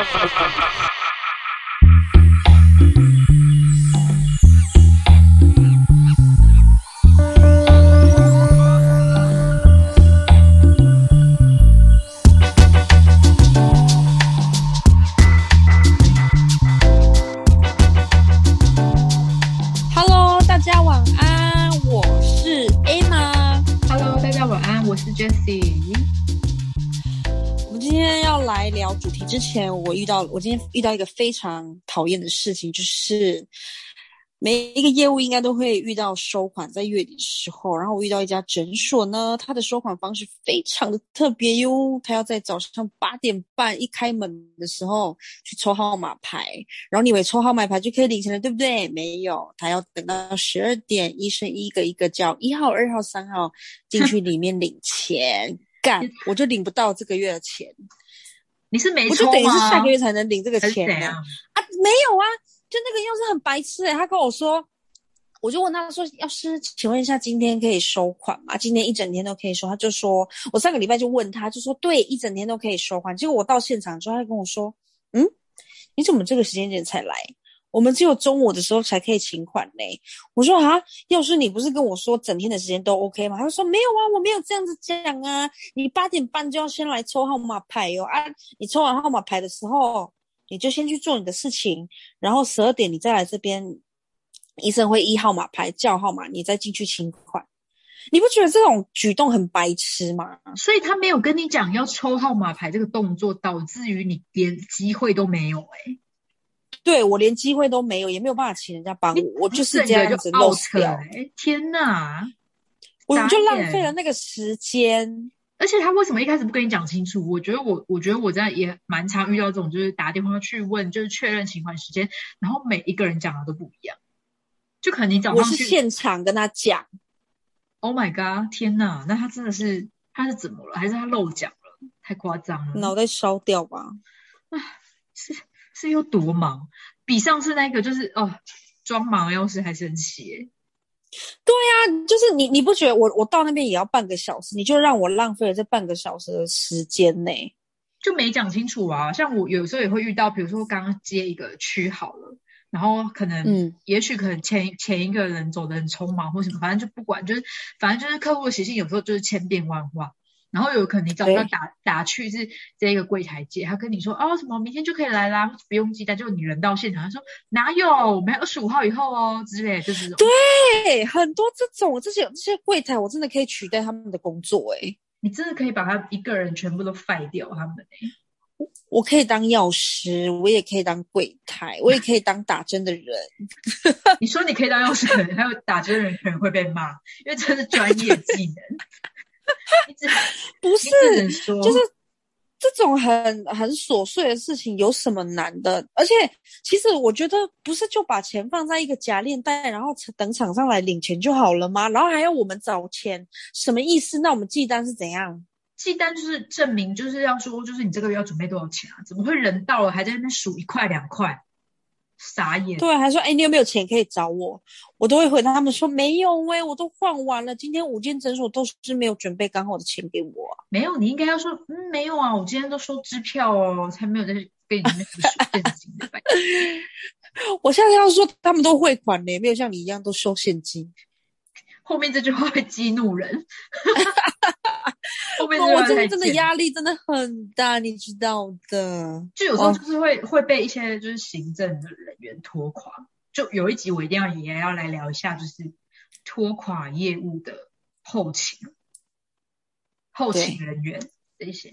Ha ha ha ha! 到我今天遇到一个非常讨厌的事情，就是每一个业务应该都会遇到收款，在月底的时候，然后我遇到一家诊所呢，他的收款方式非常的特别哟，他要在早上八点半一开门的时候去抽号码牌，然后你以为抽号码牌就可以领钱了，对不对？没有，他要等到十二点，医生一个一个叫一号、二号、三号进去里面领钱，干，我就领不到这个月的钱。你是没我就等于？是下个月才能领这个钱呢、啊，没有啊，就那个又是很白痴诶、他跟我说，我就问他说，要是请问一下，今天可以收款吗？今天一整天都可以收，他就说，我上个礼拜就问他，就说对，一整天都可以收款。结果我到现场之后，他就跟我说，嗯，你怎么这个时间点才来？我们只有中午的时候才可以请款呢。我说啊，要是你不是跟我说整天的时间都 OK 吗？他说没有啊，我没有这样子讲啊。你八点半就要先来抽号码牌哦啊，你抽完号码牌的时候，你就先去做你的事情，然后十二点你再来这边，医生会依号码牌叫号码，你再进去请款。你不觉得这种举动很白痴吗？所以他没有跟你讲要抽号码牌这个动作，导致于你连机会都没有、欸。对我连机会都没有，也没有办法请人家帮我，我就是整这样子个就 out lost 掉，欸天哪！我就浪眼费了那个时间。而且他为什么一开始不跟你讲清楚？我觉得我，我觉得我真的也蛮常遇到这种，就是打电话去问，就是确认请款时间，然后每一个人讲的都不一样。就可能你早我是上去现场跟他讲，，Oh my god，天哪！那他真的是他是怎么了？还是他漏讲了？太夸张了。脑袋烧掉吧。是是有多忙？比上次那个就是哦，装忙要是还生气耶。对啊，就是你，你不觉得我我到那边也要半个小时，你就让我浪费了这半个小时的时间呢？就没讲清楚啊。像我有时候也会遇到，比如说刚刚接一个区好了，然后可能，嗯，也许可能前前一个人走的很匆忙或什么，反正就不管，就是反正就是客户的习性，有时候就是千变万化。然后有可能你早上对打打去是这个柜台接，他跟你说哦什么明天就可以来啦，不用寄单。结果你人到现场，他说哪有，我们还二十五号以后哦之类的，就是。对，很多这种这些这些柜台，我真的可以取代他们的工作诶。你真的可以把他一个人全部都废掉他们欸我可以当药师，我也可以当柜台，我也可以当打针的人。你说你可以当药师，还有打针的人可能会被骂，因为这是专业技能。不是，就是这种很很琐碎的事情有什么难的？而且其实我觉得不是就把钱放在一个夹链袋，然后等厂商来领钱就好了吗？然后还要我们找钱，什么意思？那我们寄单是怎样？寄单就是证明，就是要说，就是你这个月要准备多少钱啊？怎么会人到了还在那边数一块两块？傻眼！对，还说哎，你有没有钱可以找我？我都会回答他们说没有喂、我都换完了，今天五间诊所都是没有准备刚好的钱给我啊、没有，你应该要说，嗯，没有啊，我今天都收支票哦，才没有在跟你那边数现金的。拜 我现在要说他们都汇款呢，没有像你一样都收现金。后面这句话会激怒人。我真的真的压力真的很大，你知道的。就有时候就是会、会被一些就是行政的人员拖垮。就有一集我一定要也要来聊一下，就是拖垮业务的后勤、后勤人员这些，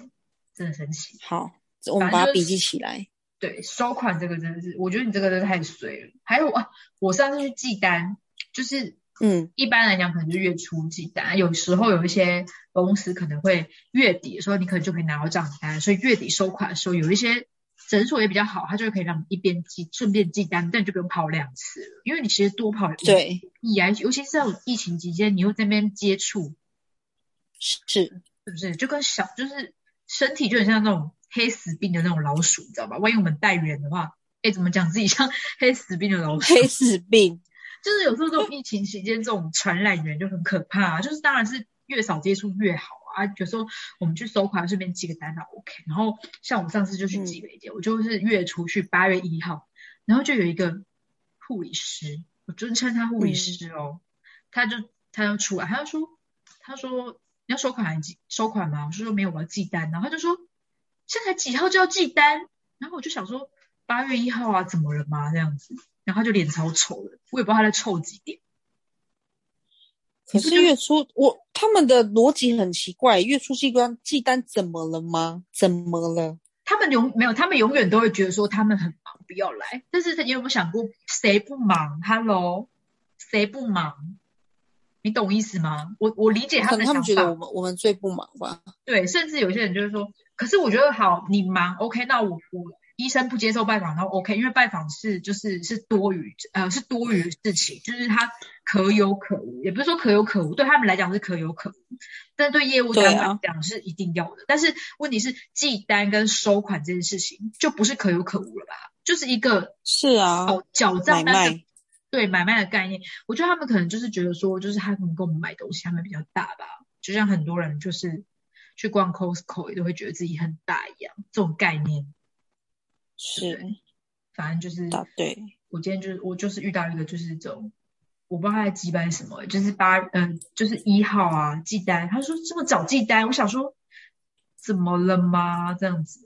真的神奇。好，我们把它笔记起来。对，收款这个真的是，我觉得你这个真的太衰了。还有啊，我上次去寄单，就是嗯，一般来讲可能就月初寄单，有时候有一些公司可能会月底的时候，你可能就可以拿到账单，所以月底收款的时候，有一些诊所也比较好，它就可以让你一边寄顺便寄单，但你就不用跑两次了，因为你其实多跑对，意啊，尤其是这种疫情期间，你又在那边接触，是，是不是就跟小就是身体就很像那种黑死病的那种老鼠，你知道吧？万一我们带人的话，哎，怎么讲自己像 黑死病的老鼠？黑死病。就是有时候这种疫情期间，这种传染源就很可怕、啊。就是当然是越少接触越好啊，啊。有时候我们去收款顺便寄个单那 OK。然后像我上次就去寄了一件，我就是月初去八月一号，然后就有一个护理师，我尊称他护理师哦，他就他要出来，他就说他说你要收款还寄收款吗？我说没有，我要寄单。然后他就说现在几号就要寄单？然后我就想说八月一号啊，怎么了吗？这样子，然后就脸超臭的，我也不知道他在臭几点。可是月初我他们的逻辑很奇怪，月初寄单寄单怎么了吗？怎么了？他们永没有，他们永远都会觉得说他们很忙，不要来。但是你有没有想过，谁不忙？Hello，谁不忙？你懂意思吗？我我理解他们的想法。他们觉得我们我们最不忙吧？对，甚至有些人就是说，可是我觉得好，你忙 OK，那我我。医生不接受拜访，然后 OK，因为拜访是就是是多余，呃，是多余的事情，就是他可有可无，也不是说可有可无，对他们来讲是可有可无，但对业务单来讲是一定要的。但是问题是寄单跟收款这件事情就不是可有可无了吧？就是一个是啊，缴账买卖，对买卖的概念，我觉得他们可能就是觉得说，就是他们跟我们买东西，他们比较大吧，就像很多人就是去逛 Costco 也都会觉得自己很大一样，这种概念。是，反正就是对。我今天就是我就是遇到一个就是这种，我不知道他在寄班什么，就是八嗯就是一号啊寄单，他说这么早寄单，我想说怎么了吗？这样子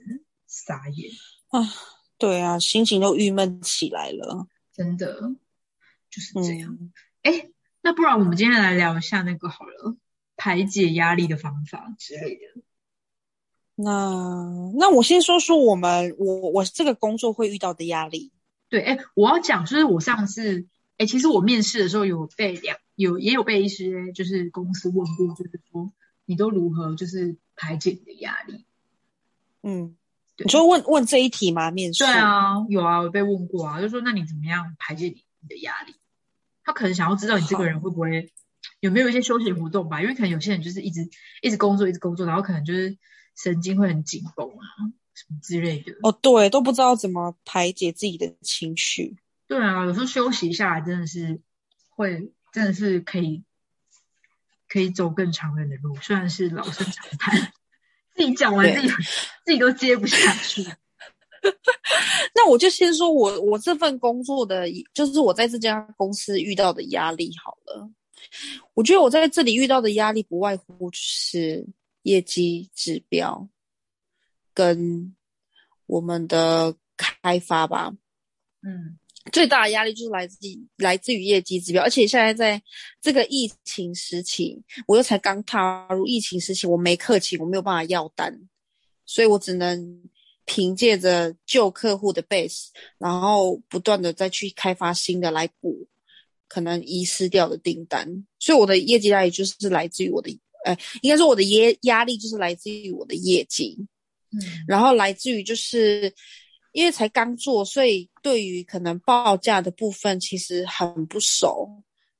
傻眼啊，对啊，心情都郁闷起来了，真的就是这样。哎，那不然我们今天来聊一下那个好了，排解压力的方法之类的。那那我先说说我们我我这个工作会遇到的压力。对，哎，我要讲就是我上次，哎，其实我面试的时候有被两有也有被一些就是公司问过，就是说你都如何就是排解你的压力？嗯，你说问问这一题吗？面试？对啊，有啊，我被问过啊，就说那你怎么样排解你你的压力？他可能想要知道你这个人会不会有没有一些休闲活动吧？因为可能有些人就是一直一直工作一直工作，然后可能就是。神经会很紧绷啊，什么之类的。哦，对，都不知道怎么排解自己的情绪。对啊，有时候休息下来真的是会，真的是可以可以走更长远的路。虽然是老生常谈，自己讲完自己 自己都接不下去。那我就先说我我这份工作的，就是我在这家公司遇到的压力好了。我觉得我在这里遇到的压力不外乎是。业绩指标跟我们的开发吧，嗯，最大的压力就是来自来自于业绩指标，而且现在在这个疫情时期，我又才刚踏入疫情时期，我没客气，我没有办法要单，所以我只能凭借着旧客户的 base，然后不断的再去开发新的来补可能遗失掉的订单，所以我的业绩压力就是来自于我的。呃，应该说我的压压力就是来自于我的业绩，嗯，然后来自于就是因为才刚做，所以对于可能报价的部分其实很不熟，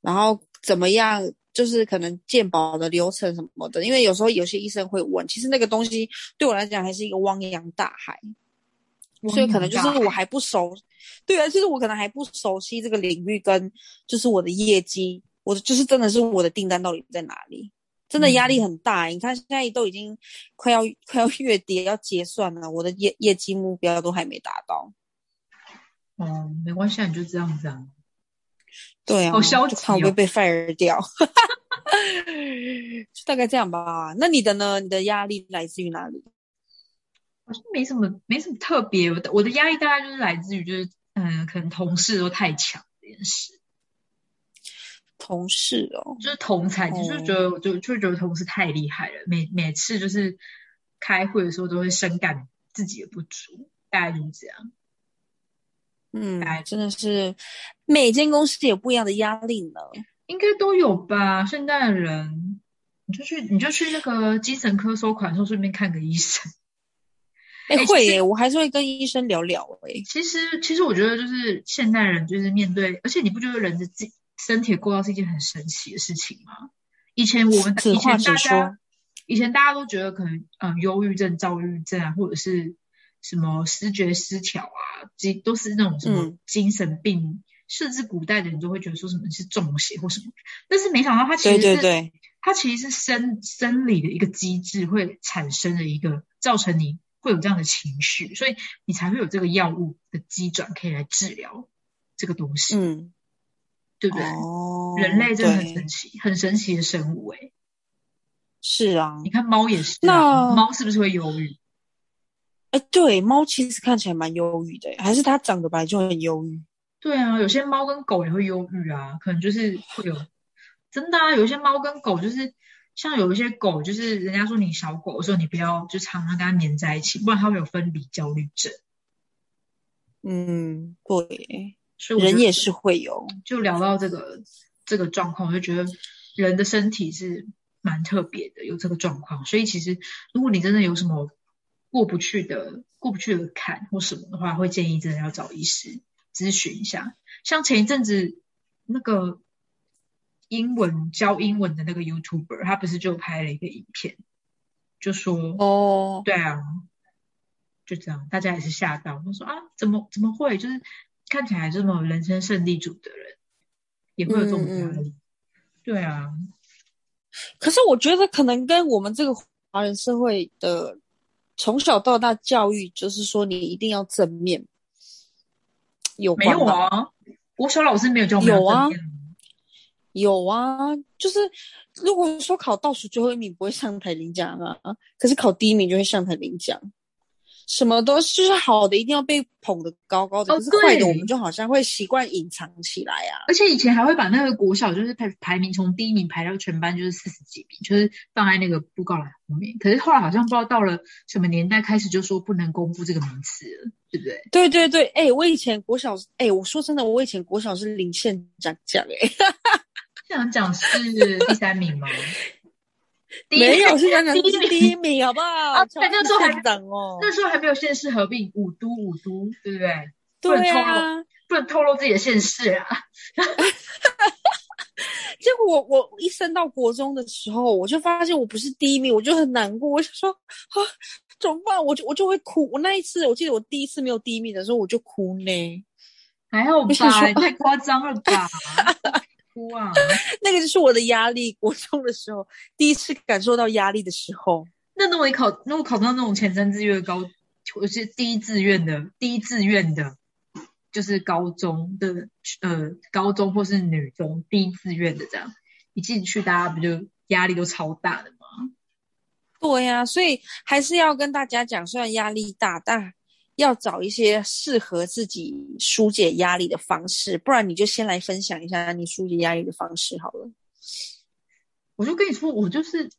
然后怎么样，就是可能鉴保的流程什么的，因为有时候有些医生会问，其实那个东西对我来讲还是一个汪洋大海，所以可能就是我还不熟，对啊，其实我可能还不熟悉这个领域跟就是我的业绩，我的就是真的是我的订单到底在哪里。真的压力很大，你看现在都已经快要 快要月底要结算了，我的业业绩目标都还没达到。哦，没关系，你就这样子啊。对啊，好消极哦，会被 fire 掉。大概这样吧。那你的呢？你的压力来自于哪里？好像没什么，没什么特别。我的我的压力大概就是来自于，就是嗯，可能同事都太强这件事。同事哦，就是同才，就是觉得就就觉得同事太厉害了，每每次就是开会的时候都会深感自己的不足，大概就是这样。嗯，真的是每间公司有不一样的压力呢，应该都有吧？现在的人，你就去你就去那个精神科收款的时候顺便看个医生。哎，会耶，我还是会跟医生聊聊哎。其实其实我觉得就是现代人就是面对，而且你不觉得人的自身体过到是一件很神奇的事情吗？以前我们以前大家以前大家都觉得可能嗯忧郁症、躁郁症啊，或者是什么视觉失调啊，这都是那种什么精神病，甚至古代的人都会觉得说什么是中邪或什么。但是没想到它其实是它其实是生生理的一个机制会产生的一个造成你会有这样的情绪，所以你才会有这个药物的机转可以来治疗这个东西，嗯，对不对？哦，人类真的很神奇，很神奇的生物诶、是啊，你看猫也是、啊，那猫是不是会忧郁？哎，对，猫其实看起来蛮忧郁的，还是它长得本来就很忧郁。对啊，有些猫跟狗也会忧郁啊，可能就是会有真的啊，有些猫跟狗就是像有一些狗，就是人家说你小狗的时候，你不要就常常跟它黏在一起，不然它会有分离焦虑症。嗯，对，所以人也是会有。就聊到这个这个状况，我就觉得人的身体是蛮特别的，有这个状况。所以其实如果你真的有什么过不去的过不去的坎或什么的话，会建议真的要找医师咨询一下。像前一阵子那个英文教英文的那个 YouTuber，他不是就拍了一个影片，就说哦，对啊，就这样，大家也是吓到，他说啊，怎么怎么会？就是看起来这么人生胜利组的人，也会有这种压嗯力。对啊，可是我觉得可能跟我们这个华人社会的从小到大教育，就是说你一定要正面有没有？啊，我小老师没有教我们有啊有啊，就是如果说考倒数最后一名不会上台领奖啊，可是考第一名就会上台领奖。什么都是就是好的，一定要被捧得高高的，哦可是坏的我们就好像会习惯隐藏起来啊。而且以前还会把那个国小就是排排名从第一名排到全班就是四十几名，就是放在那个布告栏后面。可是后来好像不知道到了什么年代开始就说不能公布这个名次了，对不对？对对对，哎、我以前国小，哎、我说真的，我以前国小是领县长奖，哎，现场讲是第三名吗？第一没有县长奖第一名是第一名，好不好？啊对那时候还县长哦，那时候还没有县市合并，五都五都，对不对？不能对透露啊。不能透露自己的县市啊。结果我我一升到国中的时候，我就发现我不是第一名，我就很难过，我就说啊，怎么办？我就我就会哭。我那一次，我记得我第一次没有第一名的时候，我就哭呢。还好吧，太夸张了吧？哭啊！那个就是我的压力。国中的时候，第一次感受到压力的时候，那如果你考，那我考上那种前三志愿高，我是第一志愿的第一志愿的，就是高中的呃高中或是女中第一志愿的这样，一进去大家不就压力都超大的吗？对呀、所以还是要跟大家讲，虽然压力大，但要找一些适合自己疏解压力的方式。不然你就先来分享一下你疏解压力的方式好了。我就跟你说，我就是，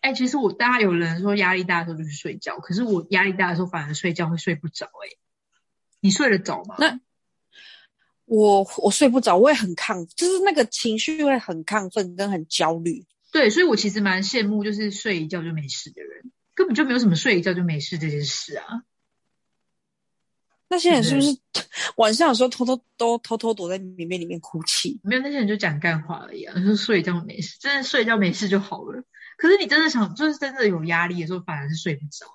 哎、其实我大家有人说压力大的时候就去睡觉，可是我压力大的时候反而睡觉会睡不着、哎，你睡得着吗？那我我睡不着，我也很亢，就是那个情绪会很亢奋跟很焦虑。对，所以我其实蛮羡慕，就是睡一觉就没事的人，根本就没有什么睡一觉就没事这件事啊。那些人是不是 晚上有时候偷偷都偷偷躲在棉被里面哭泣？没有那些人就讲干话而已啊，说睡一觉没事，真的睡一觉没事就好了。可是你真的想，就是真的有压力的时候，反而是睡不着。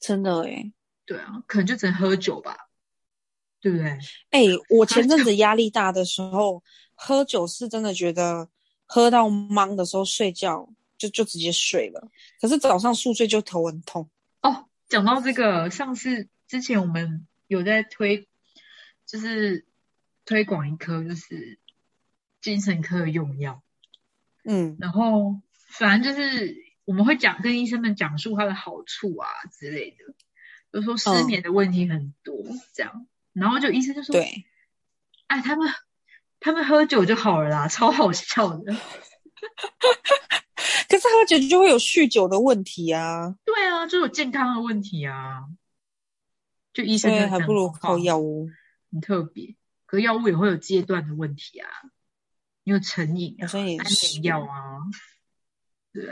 真的诶对啊，可能就只能喝酒吧，对不对？哎、我前阵子压力大的时候，喝酒是真的觉得喝到懵的时候睡觉就就直接睡了，可是早上宿醉就头很痛。哦，讲到这个，上次之前我们有在推，就是推广一颗就是精神科的用药，嗯然后反正就是我们会讲跟医生们讲述它的好处啊之类的，就说失眠的问题很多、这样，然后就医生就说，对，哎，他们他们喝酒就好了啦，超好笑的。可是喝酒就会有酗酒的问题啊，对啊，就有健康的问题啊。就医生所以还不如靠药物。很特别，可是药物也会有阶段的问题啊，你有成瘾啊，好像也安是眠药啊，对，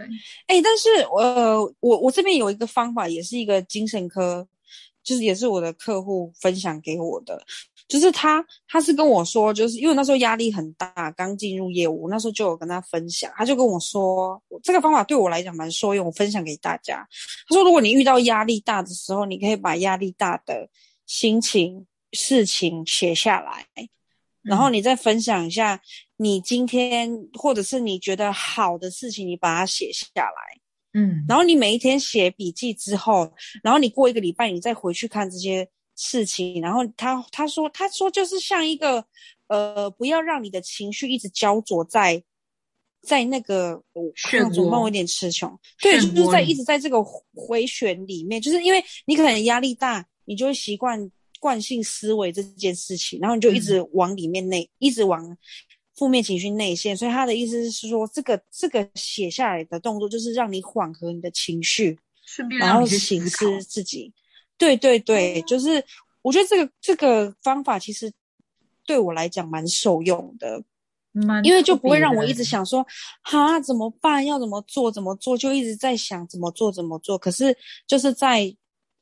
哎、但是我，我我这边有一个方法，也是一个精神科，就是也是我的客户分享给我的，就是他他是跟我说，就是因为那时候压力很大，刚进入业务，那时候就有跟他分享，他就跟我说，这个方法对我来讲蛮受用，我分享给大家。他说，如果你遇到压力大的时候，你可以把压力大的心情、事情写下来，然后你再分享一下你今天或者是你觉得好的事情，你把它写下来。嗯，然后你每一天写笔记之后，然后你过一个礼拜，你再回去看这些事情。然后他他说他说就是像一个呃，不要让你的情绪一直焦灼在在那个我漩看怎么办？涡我有点词穷。对，就是在一直在这个回旋里面，就是因为你可能压力大，你就会习惯惯性思维这件事情，然后你就一直往里面内，一直往负面情绪内陷。所以他的意思是说，这个这个写下来的动作，就是让你缓和你的情绪，顺便然后醒。思自己。对对对，就是我觉得这个这个方法其实对我来讲蛮受用的，蛮因为就不会让我一直想说，哈怎么办？要怎么做？怎么做？就一直在想怎么做怎么做。可是就是在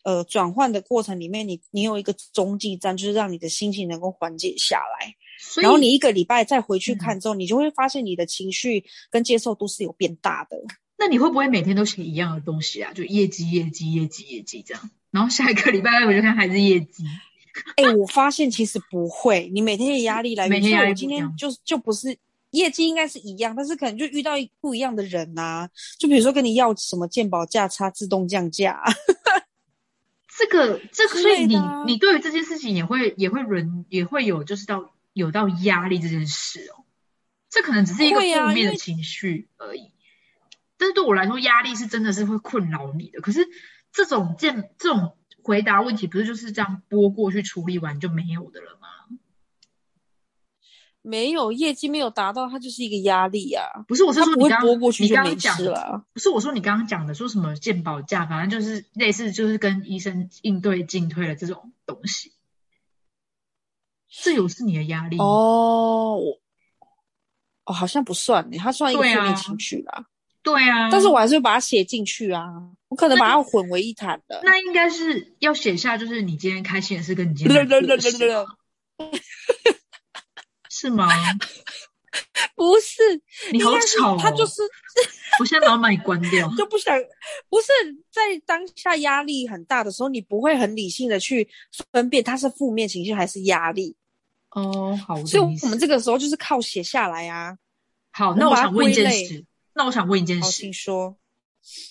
呃转换的过程里面，你你有一个中继站，就是让你的心情能够缓解下来。然后你一个礼拜再回去嗯看之后，你就会发现你的情绪跟接受度是有变大的。那你会不会每天都写一样的东西啊？就业绩、业绩、业绩、业绩这样，然后下一个礼拜我就看孩子业绩。哎、我发现其实不会，你每天的压力来源，每天压力像我今天就就不是业绩应该是一样，但是可能就遇到不一样的人呐、就比如说跟你要什么鉴宝价差自动降价，这个这个，所以你你对于这件事情也会也会轮也会有就是到有到压力这件事哦。这可能只是一个负面的情绪而已，但是对我来说，压力是真的是会困扰你的。可是这种见这种回答问题，不是就是这样拨过去处理完就没有的了吗？没有业绩没有达到，它就是一个压力啊。不是，我是说你刚拨过去你刚刚讲了。不是我说你刚刚讲的说什么鉴保价，反正就是类似就是跟医生应对进退的这种东西，这有是你的压力哦，我哦好像不算呢，它算一个负面情绪啦。对啊，但是我还是会把它写进去啊，我可能把它混为一谈的。那应该是要写下，就是你今天开心的事跟你今天难过的事啊 是吗？不是，你好吵哦！他就是我现在把你关掉。就不想，不是在当下压力很大的时候，你不会很理性的去分辨它是负面情绪还是压力，哦，好，我所以我们这个时候就是靠写下来啊。好，那我想问一件事，那我想问一件，事请，说。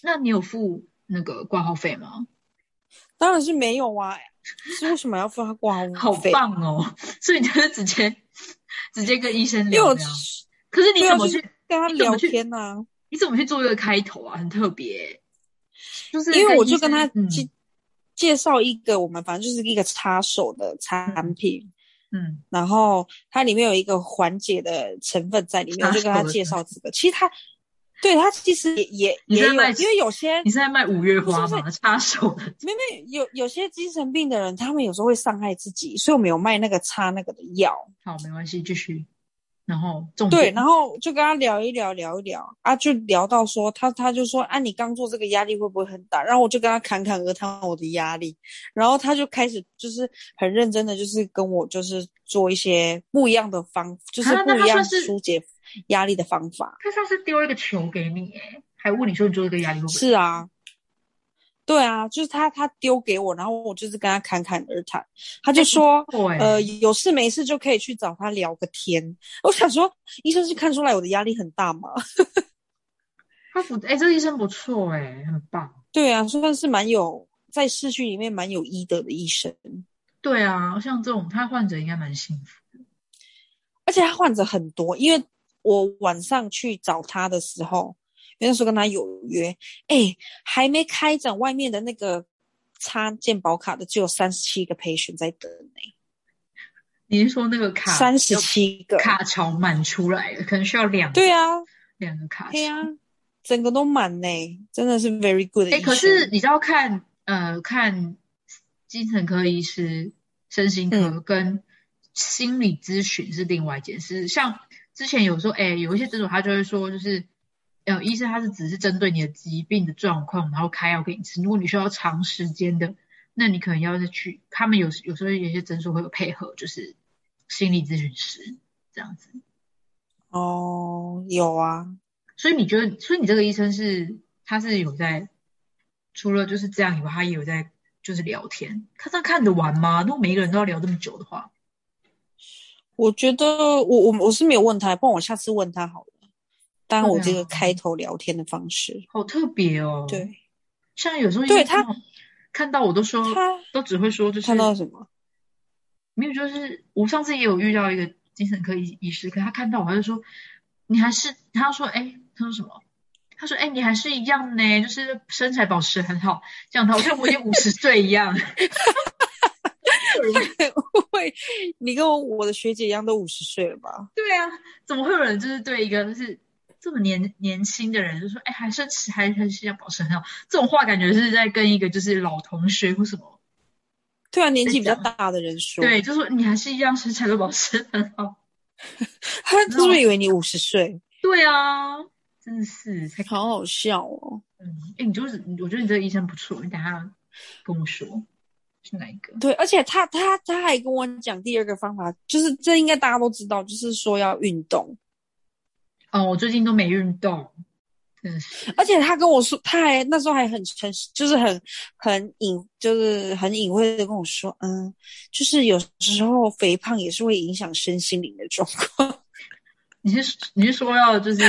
那你有付那个挂号费吗？当然是没有啊，是为什么要付他挂好号费？棒哦！所以你就是直接直接跟医生聊聊。可是你怎么去？跟他聊天呐、你怎么去做这个开头啊？很特别，就是因为我就跟他介、介绍一个我们反正就是一个插手的产品，嗯然后它里面有一个缓解的成分在里面，我就跟他介绍这个。其实他对他其实也也也有，因为有些你是在卖五月花吗？插手的没没有有些精神病的人，他们有时候会伤害自己，所以我们有卖那个擦那个的药。好，没关系，继续。然后重对，然后就跟他聊一聊，聊一聊啊，就聊到说他他就说啊，你刚做这个压力会不会很大？然后我就跟他侃侃而谈我的压力，然后他就开始就是很认真的，就是跟我就是做一些不一样的方，就是不一样疏解压力的方法。他上次丢一个球给你，哎，还问你说你做这个压力会不会？是啊，对啊，就是他他丢给我，然后我就是跟他侃侃而谈，他就说。对，呃，有事没事就可以去找他聊个天。我想说，医生是看出来我的压力很大吗？他不哎，这个医生不错哎，很棒。对啊，算是蛮有在市区里面蛮有医德的医生，对啊，像这种他患者应该蛮幸福。而且他患者很多。因为我晚上去找他的时候，因为那时候跟他有约，哎，还没开展，外面的那个插健保卡的只有三十七个 patient 在等呢、你是说那个卡三十七个。卡槽满出来了，可能需要两对啊，两个卡槽。对啊，整个都满呢、真的是 very good 的哎。可是你知道看呃看精神科医师、身心科嗯跟心理咨询是另外一件事。像之前有时候，哎，有一些诊所他就会说，就是呃医生他是只是针对你的疾病的状况，然后开药给你吃。如果你需要长时间的，那你可能要再去他们有有时候有些诊所会有配合，就是心理咨询师这样子。哦，有啊，所以你觉得，所以你这个医生是他是有在除了就是这样以外，他也有在就是聊天，他这样看得完吗？如果每一个人都要聊这么久的话，我觉得我我我是没有问他，不然我下次问他好了，当我这个开头聊天的方式。好特别哦。，对像有时候对他看到我都说，他都只会说就是看到什么？没有，就是我上次也有遇到一个精神科医医师，可他看到我他就说，你还是他说哎，他说什么？他说哎，你还是一样呢，就是身材保持很好，这样他好像我已经五十岁一样。会，你跟我我的学姐一样，都五十岁了吧？对啊，怎么会有人就是对一个就是这么年年轻的人就说，哎，还是还还是要保持很好？这种话感觉是在跟一个就是老同学或什么，对啊，年纪比较大的人说，对，就说你还是一样身材都保持很好。他是不是以为你五十岁？对啊，真的是才好好笑哦。嗯，哎，你就是我觉得你这个医生不错，你等下跟我说是哪一个？对，而且他他他还跟我讲第二个方法，就是这应该大家都知道，就是说要运动。哦，我最近都没运动，嗯。而且他跟我说，他还那时候还很诚实，就是很很隐，就是很隐晦的跟我说，嗯，就是有时候肥胖也是会影响身心灵的状况。你是你是说要就是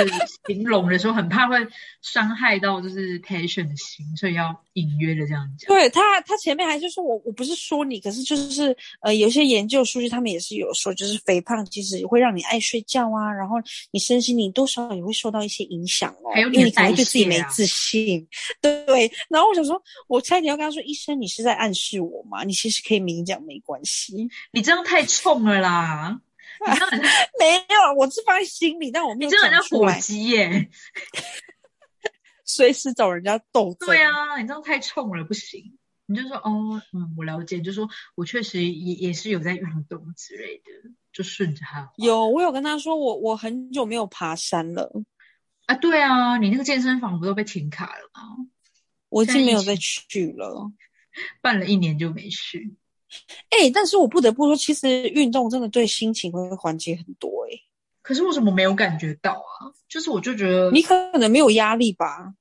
形容的时候很怕会伤害到就是 patient 的心，所以要隐约的这样讲。对他，他前面还是说我我不是说你，可是就是呃，有一些研究数据，他们也是有说，就是肥胖其实会让你爱睡觉啊，然后你身心灵多少也会受到一些影响哦，还有你的因为你可能会对自己没自信。对，然后我想说，我猜你要跟他说，医生，你是在暗示我吗？你其实可以明讲没关系，你这样太冲了啦！没有，我是放在心里，但我没有你这样很像火鸡耶！随时找人家斗争。对啊，你这样太冲了，不行。你就说哦，嗯，我了解，就说我确实也也是有在运动之类的，就顺着他有，我有跟他说，我我很久没有爬山了。啊，对啊，你那个健身房不都被停卡了吗？我已经没有再去了。办了一年就没去。哎、但是我不得不说，其实运动真的对心情会缓解很多、欸。可是为什么没有感觉到啊？就是我就觉得你可能没有压力吧？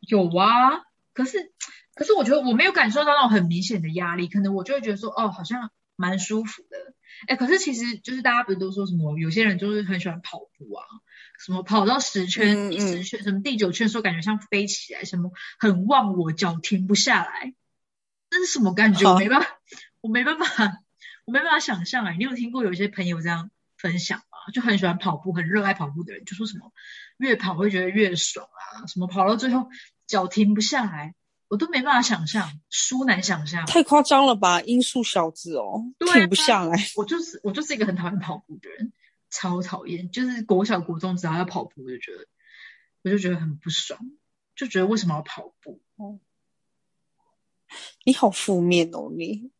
有啊，可是可是我觉得我没有感受到那种很明显的压力，可能我就会觉得说，哦，好像蛮舒服的。哎，可是其实就是大家不是都说什么，有些人就是很喜欢跑步啊，什么跑到十圈、十圈、什么第九圈的时候，感觉像飞起来，什么很忘我，脚停不下来，那是什么感觉？我没办法，我没办法，我没办法想象哎、你有听过有一些朋友这样分享吗？就很喜欢跑步，很热爱跑步的人，就说什么越跑会觉得越爽啊，什么跑到最后脚停不下来，我都没办法想象，殊难想象。太夸张了吧，音速小子哦，对啊停不下来。我就是我就是一个很讨厌跑步的人，超讨厌。就是国小国中只要要跑步，我就觉得我就觉得很不爽，就觉得为什么要跑步？哦你好负面哦，你。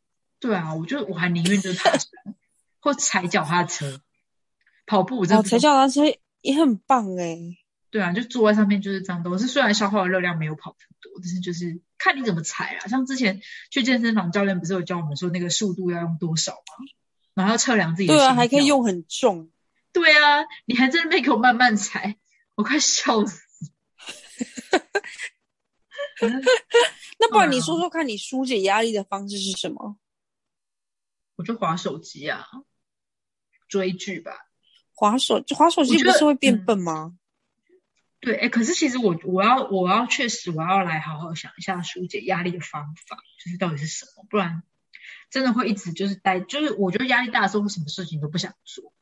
对啊，我就我还宁愿就是爬山或踩脚踏车，跑步我真哦，的不踩脚踏车也很棒哎。对啊，就坐在上面就是这样动。是虽然消耗的热量没有跑步多，但是就是看你怎么踩啊。像之前去健身房，教练不是有教我们说那个速度要用多少吗？然后要测量自己的对啊。还可以用很重。对啊，你还在那边给我慢慢踩，我快笑死。那不然你说说看，你疏解压力的方式是什么？我就划手机啊，追剧吧。划手划手机不是会变嗯笨吗？对，哎，可是其实我我要我要确实我要来好好想一下疏解压力的方法，就是到底是什么，不然真的会一直就是待，就是我觉得压力大的时候，什么事情都不想做。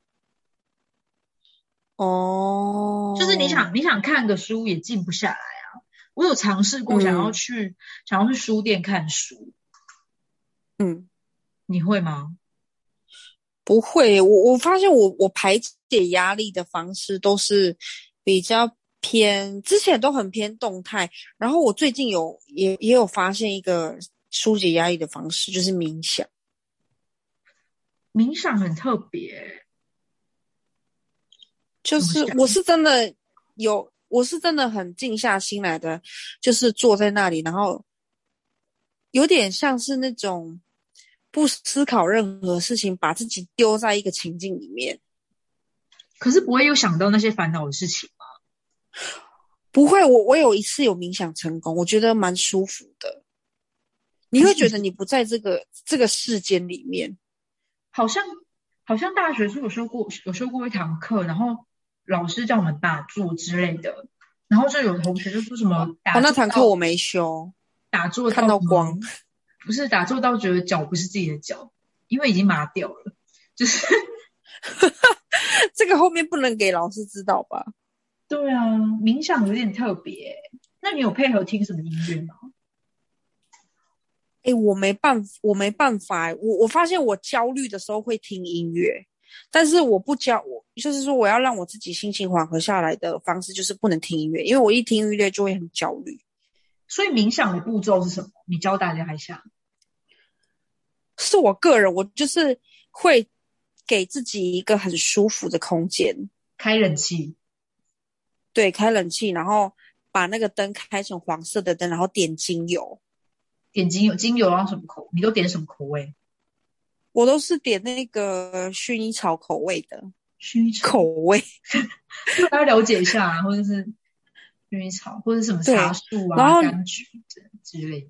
哦，就是你想你想看个书也静不下来啊。我有尝试过嗯想要去、想要去书店看书，嗯。你会吗？不会，我我发现我我排解压力的方式都是比较偏，之前都很偏动态，然后我最近有也也有发现一个疏解压力的方式，就是冥想。冥想很特别，就是我是真的有，我是真的很静下心来的，就是坐在那里，然后有点像是那种不思考任何事情，把自己丢在一个情境里面。可是不会有想到那些烦恼的事情吗？不会，我我有一次有冥想成功，我觉得蛮舒服的。你会觉得你不在这个这个世间里面，好像好像大学是有修过有修过一堂课，然后老师叫我们打坐之类的，然后就有同学就说什么打哦，那堂课我没修，打坐看到光，不是打坐到觉得脚不是自己的脚，因为已经麻掉了，就是 这个后面不能给老师知道吧？对啊，冥想有点特别。那你有配合听什么音乐吗？哎，我没办法，我没办法欸。我我发现我焦虑的时候会听音乐，但是我不焦，我就是说我要让我自己心情缓和下来的方式就是不能听音乐，因为我一听音乐就会很焦虑。所以冥想的步骤是什么？你教大家一下。是我个人，我就是会给自己一个很舒服的空间，开冷气，对，开冷气，然后把那个灯开成黄色的灯，然后点精油。点精油，精油要什么口？你都点什么口味？我都是点那个薰衣草口味的薰衣草，口味，大家了解一下、啊，或者是薰衣草，或者什么茶树啊、柑橘之之类的。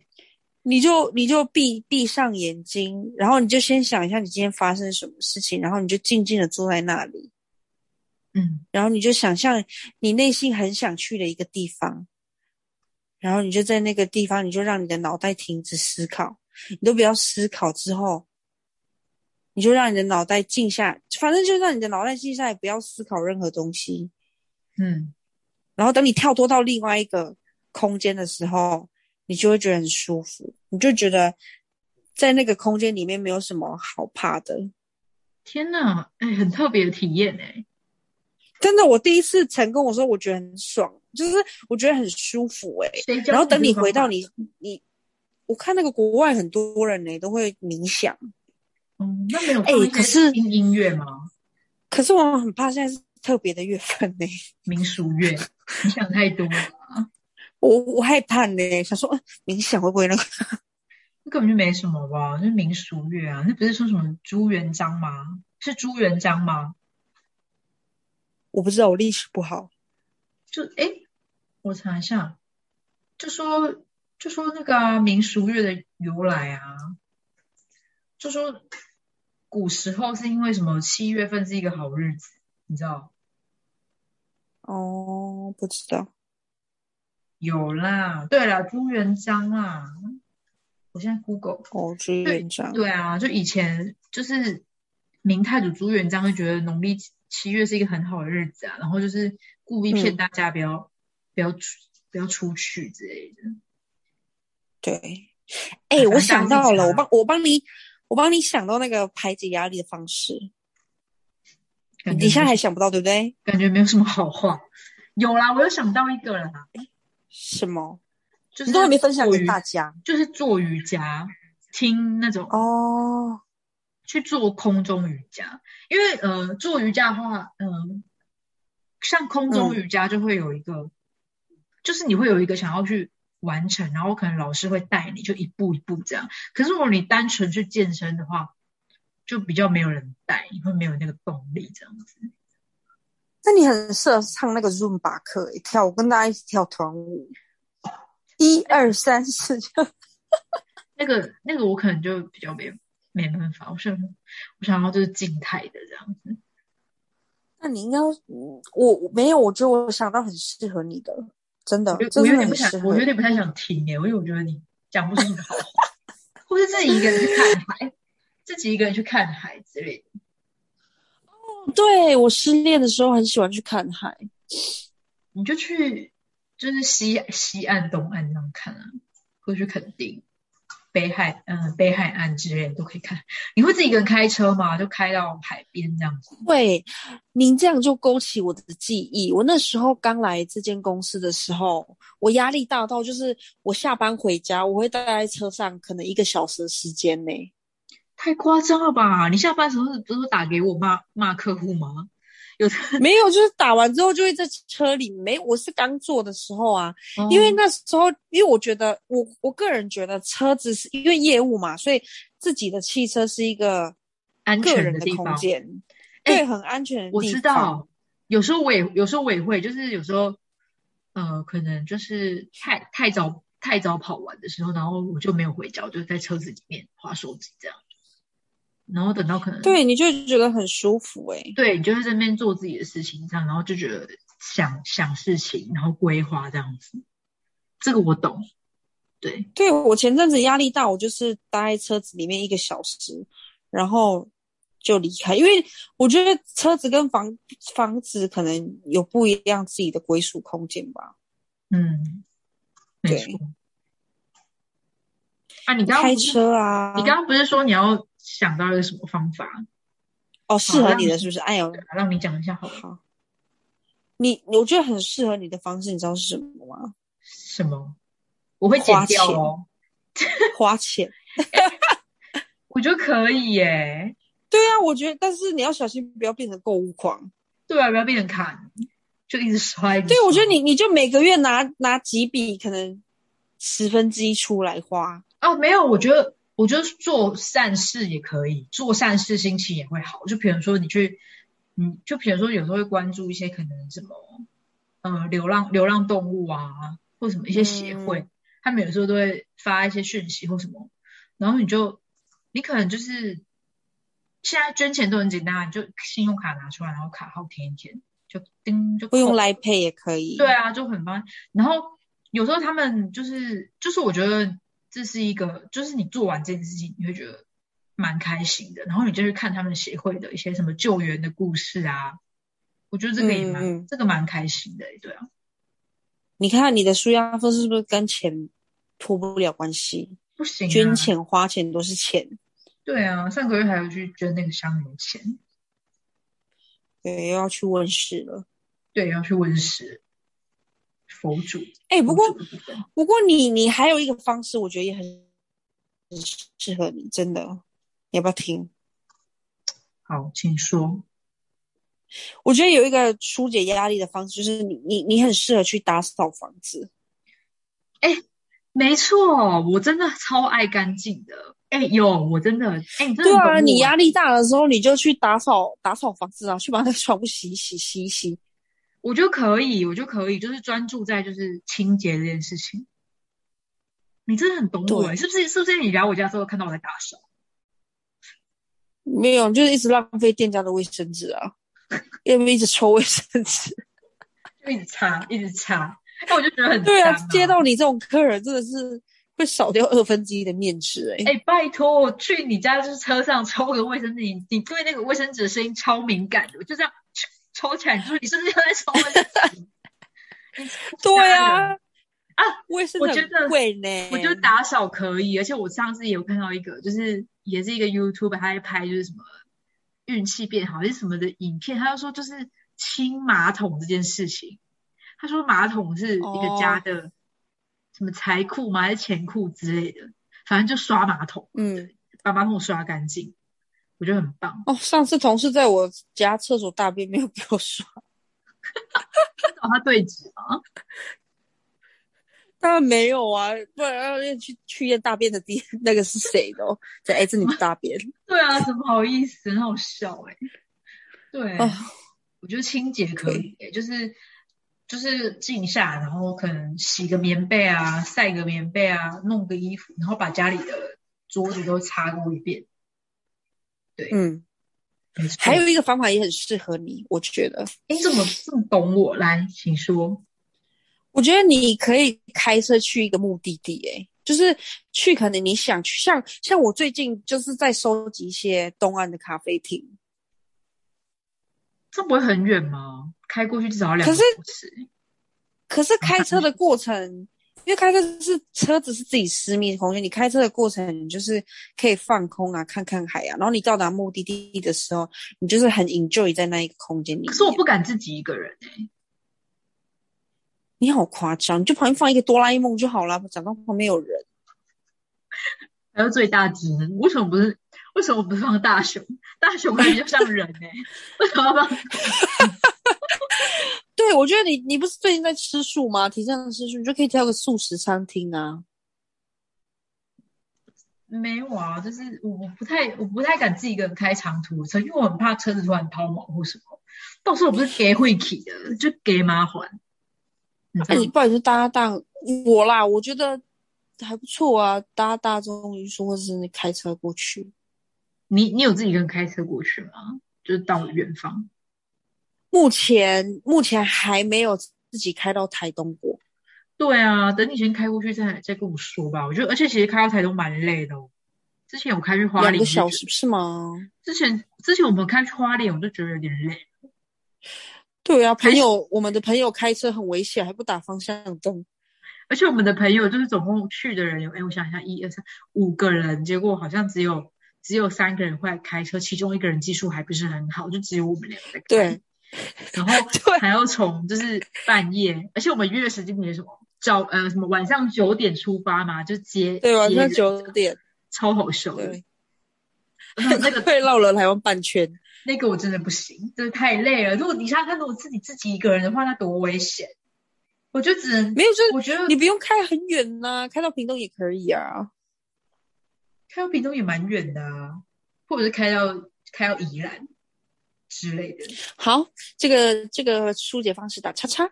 你就你就闭闭上眼睛，然后你就先想一下你今天发生什么事情，然后你就静静的坐在那里，嗯，然后你就想象你内心很想去的一个地方，然后你就在那个地方，你就让你的脑袋停止思考，你都不要思考之后，你就让你的脑袋静下，反正就让你的脑袋静下来，不要思考任何东西。嗯，然后等你跳脱到另外一个空间的时候，你就会觉得很舒服，你就觉得在那个空间里面没有什么好怕的。天哪，哎，很特别的体验哎。真的，我第一次成功我说，我觉得很爽，就是我觉得很舒服哎、然后等你回到你你，我看那个国外很多人呢、都会冥想，嗯，那没有哎可是听音乐吗？可是我很怕现在是特别的月份呢、民俗月，你想太多我我害怕呢、想说、呃冥想会不会那个？那根本就没什么吧，那民俗乐啊，那不是说什么朱元璋吗？是朱元璋吗？我不知道，我历史不好。就哎，我查一下，就说就说那个啊、民俗乐的由来啊，就说古时候是因为什么七月份是一个好日子，你知道？哦，不知道。有啦，对了，朱元璋啊，我现在 Google，哦，朱元璋。对啊，就以前就是明太祖朱元璋就觉得农历七月是一个很好的日子啊，然后就是故意骗嗯大家不要、不要出不要出去之类的。对，哎、我想到了，我帮我帮你，我帮你想到那个排解压力的方式。你现在还想不到，对不对？感觉没有什么好话。有啦，我又想到一个啦，什么？就是你都还没分享给大家就是做瑜伽，听那种哦。去做空中瑜伽，因为呃做瑜伽的话，嗯、像空中嗯瑜伽就会有一个，就是你会有一个想要去完成，然后可能老师会带你就一步一步这样。可是如果你单纯去健身的话，就比较没有人带，你会没有那个动力这样子。那你很适合唱那个 Zumba 课，跳我，跟大家一起跳团舞，一二三四，那个那个我可能就比较没没办法，我想我想要就是静态的这样子。那你应该，嗯我我没有，我觉得我想到很适合你的，真的我，有点不想我有点不太想听耶，因为我觉得你讲不出什么好话，或是自己一个人去看海，自己一个人去看海之类的。对我失恋的时候很喜欢去看海，你就去就是西西岸、东岸这样看啊，或去垦丁、北海，嗯、北海岸之类的都可以看。你会自己一个人开车吗？就开到海边这样子？会，您这样就勾起我的记忆。我那时候刚来这间公司的时候，我压力大到就是我下班回家，我会待在车上可能一个小时的时间呢。太夸张了吧！你下班时候不是都打给我骂骂客户吗？有的，没有，就是打完之后就会在车里。没，我是刚坐的时候啊，因为哦那时候，因为我觉得我我个人觉得车子是因为业务嘛，所以自己的汽车是一个安个人的全的地方空间，哎对，很安全的地方。我知道，有时候我也有时候我也会，就是有时候，呃，可能就是太太早太早跑完的时候，然后我就没有回家，我就在车子里面划手机这样。然后等到可能对，你就会觉得很舒服哎、对，你就会在这边做自己的事情，这样，然后就觉得想想事情，然后规划这样子。这个我懂，对，对我前阵子压力大，我就是待在车子里面一个小时，然后就离开，因为我觉得车子跟房房子可能有不一样自己的归属空间吧。嗯，没对错。啊，你刚刚开车啊，你刚刚不是说你要想到一个什么方法？哦适合你你的是不是？哎呦，让你讲一下好了。好，你我觉得很适合你的方式，你知道是什么吗？什么？我会剪花钱掉哦。花钱。我觉得可以耶。对啊，我觉得，但是你要小心，不要变成购物狂。对啊，不要变成砍，就一直刷。对，我觉得你你就每个月拿拿几笔，可能十分之一出来花。哦，没有，我觉得，我觉得做善事也可以，做善事心情也会好。就比如说你去，嗯，就比如说有时候会关注一些可能什么，呃，流浪流浪动物啊，或什么一些协会，嗯他们有时候都会发一些讯息或什么，然后你就，你可能就是现在捐钱都很简单啊，你就信用卡拿出来，然后卡号填一填，就叮就扣不用来配也可以。对啊，就很方便。然后有时候他们就是就是我觉得这是一个，就是你做完这件事情，你会觉得蛮开心的。然后你就去看他们协会的一些什么救援的故事啊，我觉得这个也蛮、这个蛮开心的、对啊，你看你的舒压方式是不是跟钱脱不了关系？不行、啊，捐钱花钱都是钱，对啊，上个月还有去捐那个香油钱，对，又要去问世了。对，要去温室佛祖。哎、不过不过你你还有一个方式，我觉得也很很适合你，真的，你要不要听？好，请说。我觉得有一个疏解压力的方式，就是你你你很适合去打扫房子。哎没错，我真的超爱干净的。哎，有，我真的，哎，对啊，你压力大的时候，你就去打扫打扫房子啊，去把那个床铺洗一洗洗一洗。我就可以，我就可以，就是专注在就是清洁这件事情。你真的很懂我是不是？是不是你来我家之后看到我在打扫？没有，就是一直浪费店家的卫生纸啊，因为一直抽卫生纸。就一直擦，一直擦，那我就觉得很对啊，接到你这种客人，真的是会少掉二分之一的面值哎、哎、拜托，我去你家就是车上抽个卫生纸，你你对那个卫生纸的声音超敏感的，我就这样抽抽起来，你说你是不是又在抽卫生纸？对呀啊，啊，我也是我觉得贵呢。我觉得打扫可以，而且我上次也有看到一个，就是也是一个 YouTube，他在拍就是什么运气变好还是什么的影片，他就说就是清马桶这件事情，他说马桶是一个家的什么财库吗还是钱库之类的，反正就刷马桶，嗯，把马桶刷干净，我觉得很棒。哦，上次同事在我家厕所大便没有 给我刷，找他对质吗？当然没有啊，不然要去去验大便的地 那个是谁的、哦？这哎，这你的大便对啊，怎么好意思，很好笑哎、对，哦？我觉得清洁可以、欸，就是就是静下，然后可能洗个棉被啊，晒个棉被啊，弄个衣服，然后把家里的桌子都擦过一遍。嗯，没错。还有一个方法也很适合你，我觉得，哎，怎么这么懂我？来，请说。我觉得你可以开车去一个目的地、诶，就是去可能你想去，像像我最近就是在收集一些东岸的咖啡厅，这不会很远吗？开过去至少要两个可是小时。可是开车的过程，因为开车是车子是自己私密的空间，你开车的过程，你就是可以放空啊，看看海啊，然后你到达目的地的时候，你就是很 enjoy 在那一个空间里面。可是我不敢自己一个人哎、你好夸张，你就旁边放一个哆啦 A 梦就好了，讲到旁边有人。还有最大只呢？为什么不是？为什么不是放大熊？大熊还比较像人哎、为什么要放？对，我觉得你你不是最近在吃素吗？提倡吃素，你就可以挑个素食餐厅啊。没有啊，就是我我不太我不太敢自己一个人开长途车，因为我很怕车子突然抛锚或什么。到时候我不是给会起的，就给麻烦。你知那、你不好意思搭档我啦，我觉得还不错啊，搭大众运输或者是你开车过去。你你有自己一个人开车过去吗？就是到远方？目前目前还没有自己开到台东过。对啊，等你先开过去再再跟我说吧。我觉得，而且其实开到台东蛮累的哦。之前我开去花莲两个小时是吗？之前之前我们开去花莲，我就觉得有点累。对啊，朋友，我们的朋友开车很危险，还不打方向灯。而且我们的朋友就是总共去的人有，哎，我想一下，一二三五个人，结果好像只有只有三个人会开车，其中一个人技术还不是很好，就只有我们两个。对，然后 还要从就是半夜，而且我们约的时间点是什么？早呃什么晚上九点出发嘛，就接对晚上九点，超好笑的。那个 被绕了台湾半圈，那个我真的不行，真的太累了。如果你想想看，如果自己自己一个人的话，那多危险！我就只能没有，就是我觉得你不用开很远呐，开到屏东也可以啊。开到屏东也蛮远的啊，或者是开到开到宜兰之类的。好，这个这个疏解方式打叉叉。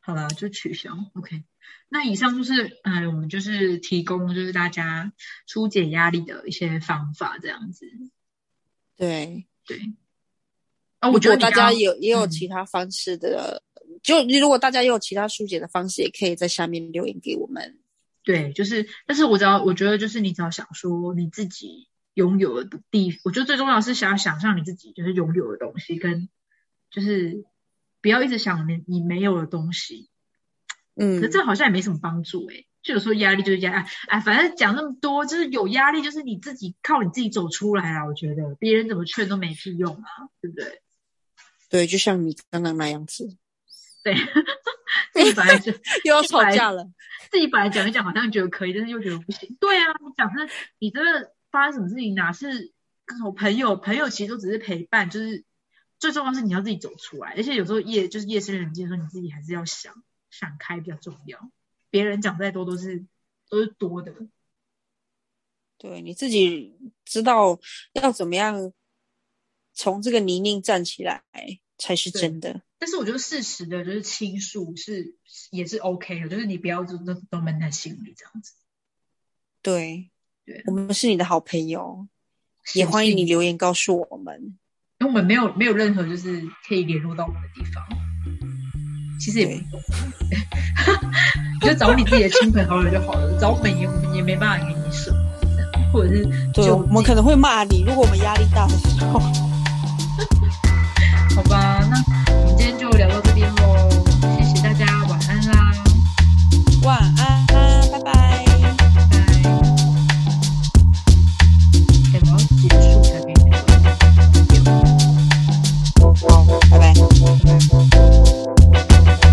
好了，就取消。OK。那以上就是，嗯，我们就是提供就是大家疏解压力的一些方法，这样子。对对。啊，我觉得大家有也有其他方式的，就如果大家也有其他疏解的方式，也可以在下面留言给我们。对，就是，但是我只要我觉得就是你只要想说你自己拥有的地，我觉得最重要是想要想象你自己就是拥有的东西，跟就是不要一直想你你没有的东西。嗯，可这好像也没什么帮助哎，就有时候压力就是压力，哎，反正讲那么多，就是有压力，就是你自己靠你自己走出来啊。我觉得别人怎么劝都没屁用啊，对不对？对，就像你刚刚那样子，对，自己本来就 又要吵架了，自己本来讲一讲好像觉得可以，但是又觉得不行。对啊，你讲是，你这个发生什么事情，哪是跟我朋友，朋友其实都只是陪伴，就是最重要是你要自己走出来，而且有时候夜就是夜深人静的时候，你自己还是要想。想开比较重要，别人讲再多都是都是多的。对，你自己知道要怎么样从这个泥泞站起来才是真的。但是我觉得适时的就是倾诉是也是 OK 的，就是你不要就都都闷在心里这样子。对，对，我们是你的好朋友，也欢迎你留言告诉我们，因为我们没有没有任何就是可以联络到我们的地方。其实也不懂，你 就找你自己的亲朋好友就好了，找我们也也没办法给你什么，或者是对，我们可能会骂你，如果我们压力大的时候，好吧。